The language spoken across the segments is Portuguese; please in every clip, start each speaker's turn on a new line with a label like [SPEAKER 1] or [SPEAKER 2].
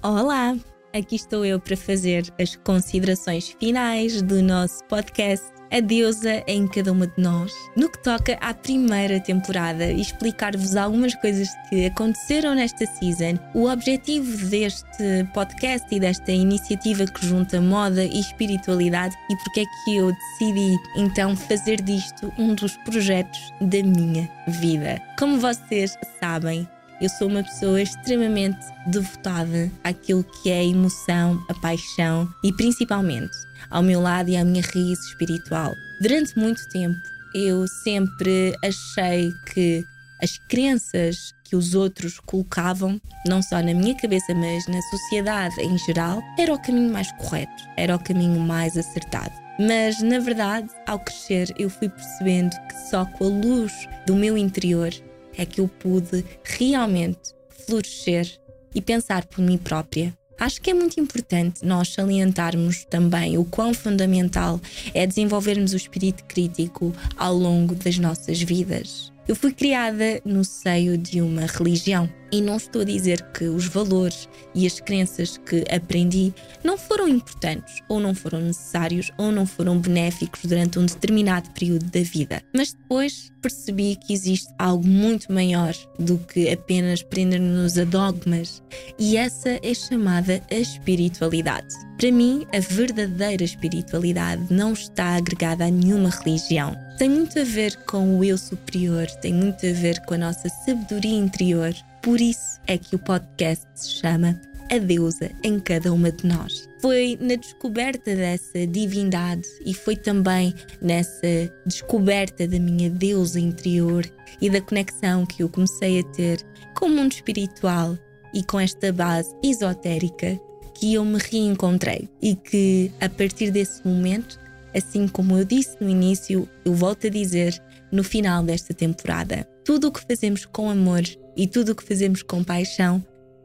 [SPEAKER 1] Olá! Aqui estou eu para fazer as considerações finais do nosso podcast A Deusa em Cada Uma de Nós, no que toca à primeira temporada explicar-vos algumas coisas que aconteceram nesta season. O objetivo deste podcast e desta iniciativa que junta moda e espiritualidade e porque é que eu decidi então fazer disto um dos projetos da minha vida. Como vocês sabem, eu sou uma pessoa extremamente devotada àquilo que é a emoção, a paixão e principalmente ao meu lado e à minha raiz espiritual. Durante muito tempo eu sempre achei que as crenças que os outros colocavam, não só na minha cabeça, mas na sociedade em geral, era o caminho mais correto, era o caminho mais acertado. Mas na verdade, ao crescer, eu fui percebendo que só com a luz do meu interior é que eu pude realmente florescer e pensar por mim própria. Acho que é muito importante nós salientarmos também o quão fundamental é desenvolvermos o espírito crítico ao longo das nossas vidas. Eu fui criada no seio de uma religião e não estou a dizer que os valores e as crenças que aprendi não foram importantes, ou não foram necessários, ou não foram benéficos durante um determinado período da vida. Mas depois percebi que existe algo muito maior do que apenas prender-nos a dogmas, e essa é chamada a espiritualidade. Para mim, a verdadeira espiritualidade não está agregada a nenhuma religião. Tem muito a ver com o eu superior, tem muito a ver com a nossa sabedoria interior. Por isso é que o podcast se chama A Deusa em Cada Uma de Nós. Foi na descoberta dessa divindade e foi também nessa descoberta da minha deusa interior e da conexão que eu comecei a ter com o mundo espiritual e com esta base esotérica que eu me reencontrei e que a partir desse momento, assim como eu disse no início, eu volto a dizer no final desta temporada, tudo o que fazemos com amor e tudo o que fazemos com paixão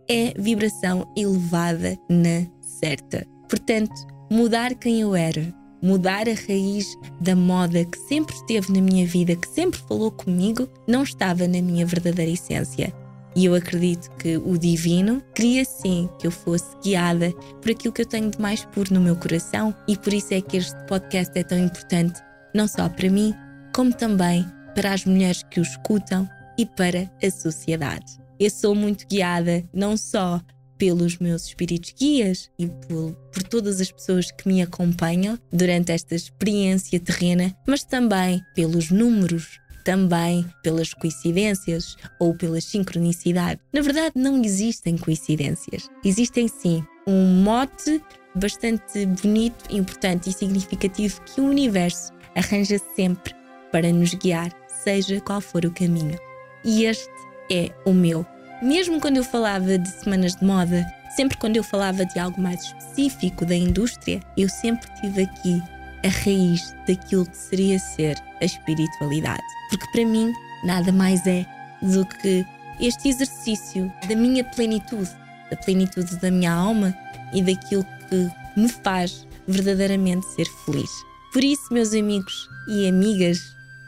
[SPEAKER 1] é vibração elevada na certa. Portanto, mudar quem eu era, mudar a raiz da moda que sempre esteve na minha vida, que sempre falou comigo, não estava na minha verdadeira essência. E eu acredito que o divino queria sim que eu fosse guiada por aquilo que eu tenho de mais puro no meu coração e por isso é que este podcast é tão importante, não só para mim, como também para as mulheres que o escutam e para a sociedade. Eu sou muito guiada não só pelos meus espíritos guias e por, por, todas as pessoas que me acompanham durante esta experiência terrena, mas também pelos números também pelas coincidências ou pela sincronicidade. Na verdade, não existem coincidências. Existem sim um mote bastante bonito, importante e significativo que o universo arranja sempre para nos guiar, seja qual for o caminho. E este é o meu. Mesmo quando eu falava de semanas de moda, sempre quando eu falava de algo mais específico da indústria, eu sempre tive aqui a raiz daquilo que seria ser a espiritualidade. Porque para mim, nada mais é do que este exercício da minha plenitude, da plenitude da minha alma e daquilo que me faz verdadeiramente ser feliz. Por isso, meus amigos e amigas,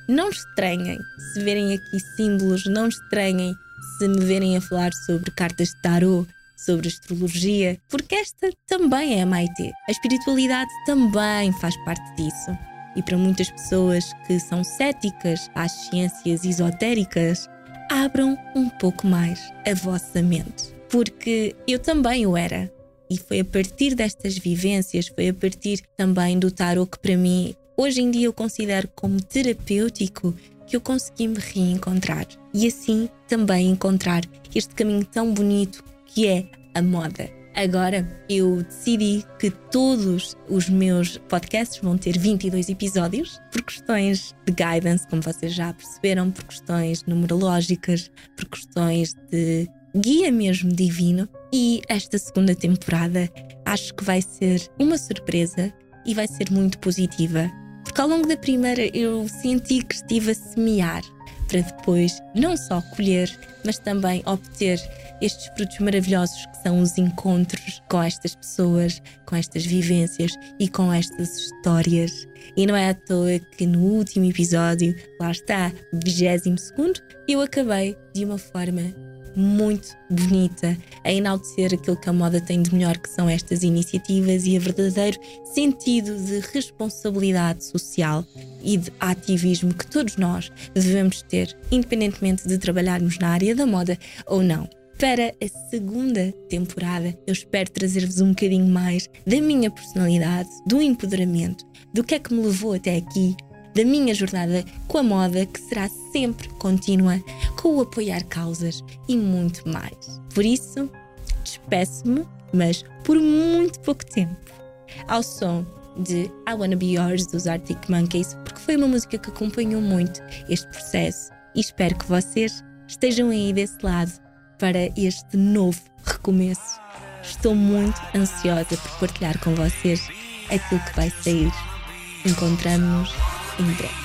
[SPEAKER 1] não estranhem se verem aqui símbolos, não estranhem se me verem a falar sobre cartas de tarot, sobre astrologia, porque esta também é a Maite. A espiritualidade também faz parte disso. E para muitas pessoas que são céticas às ciências esotéricas, abram um pouco mais a vossa mente. Porque eu também o era. E foi a partir destas vivências, foi a partir também do tarot que para mim, hoje em dia eu considero como terapêutico, que eu consegui me reencontrar. E assim também encontrar este caminho tão bonito que é a moda. Agora eu decidi que todos os meus podcasts vão ter 22 episódios, por questões de guidance, como vocês já perceberam, por questões numerológicas, por questões de guia mesmo divino. E esta segunda temporada acho que vai ser uma surpresa e vai ser muito positiva. Porque ao longo da primeira eu senti que estive a semear para depois não só colher, mas também obter estes frutos maravilhosos que são os encontros com estas pessoas, com estas vivências e com estas histórias. E não é à toa que no último episódio, lá está, 22 segundo, eu acabei de uma forma muito bonita a enaltecer aquilo que a moda tem de melhor, que são estas iniciativas e a verdadeiro sentido de responsabilidade social e de ativismo que todos nós devemos ter, independentemente de trabalharmos na área da moda ou não. Para a segunda temporada, eu espero trazer-vos um bocadinho mais da minha personalidade, do empoderamento, do que é que me levou até aqui, da minha jornada com a moda, que será sempre contínua, com o apoiar causas e muito mais. Por isso, despeço-me, mas por muito pouco tempo, ao som de I Wanna Be Yours dos Arctic Monkeys, porque foi uma música que acompanhou muito este processo e espero que vocês estejam aí desse lado para este novo recomeço. Estou muito ansiosa por partilhar com vocês aquilo que vai sair. Encontramos-nos em breve.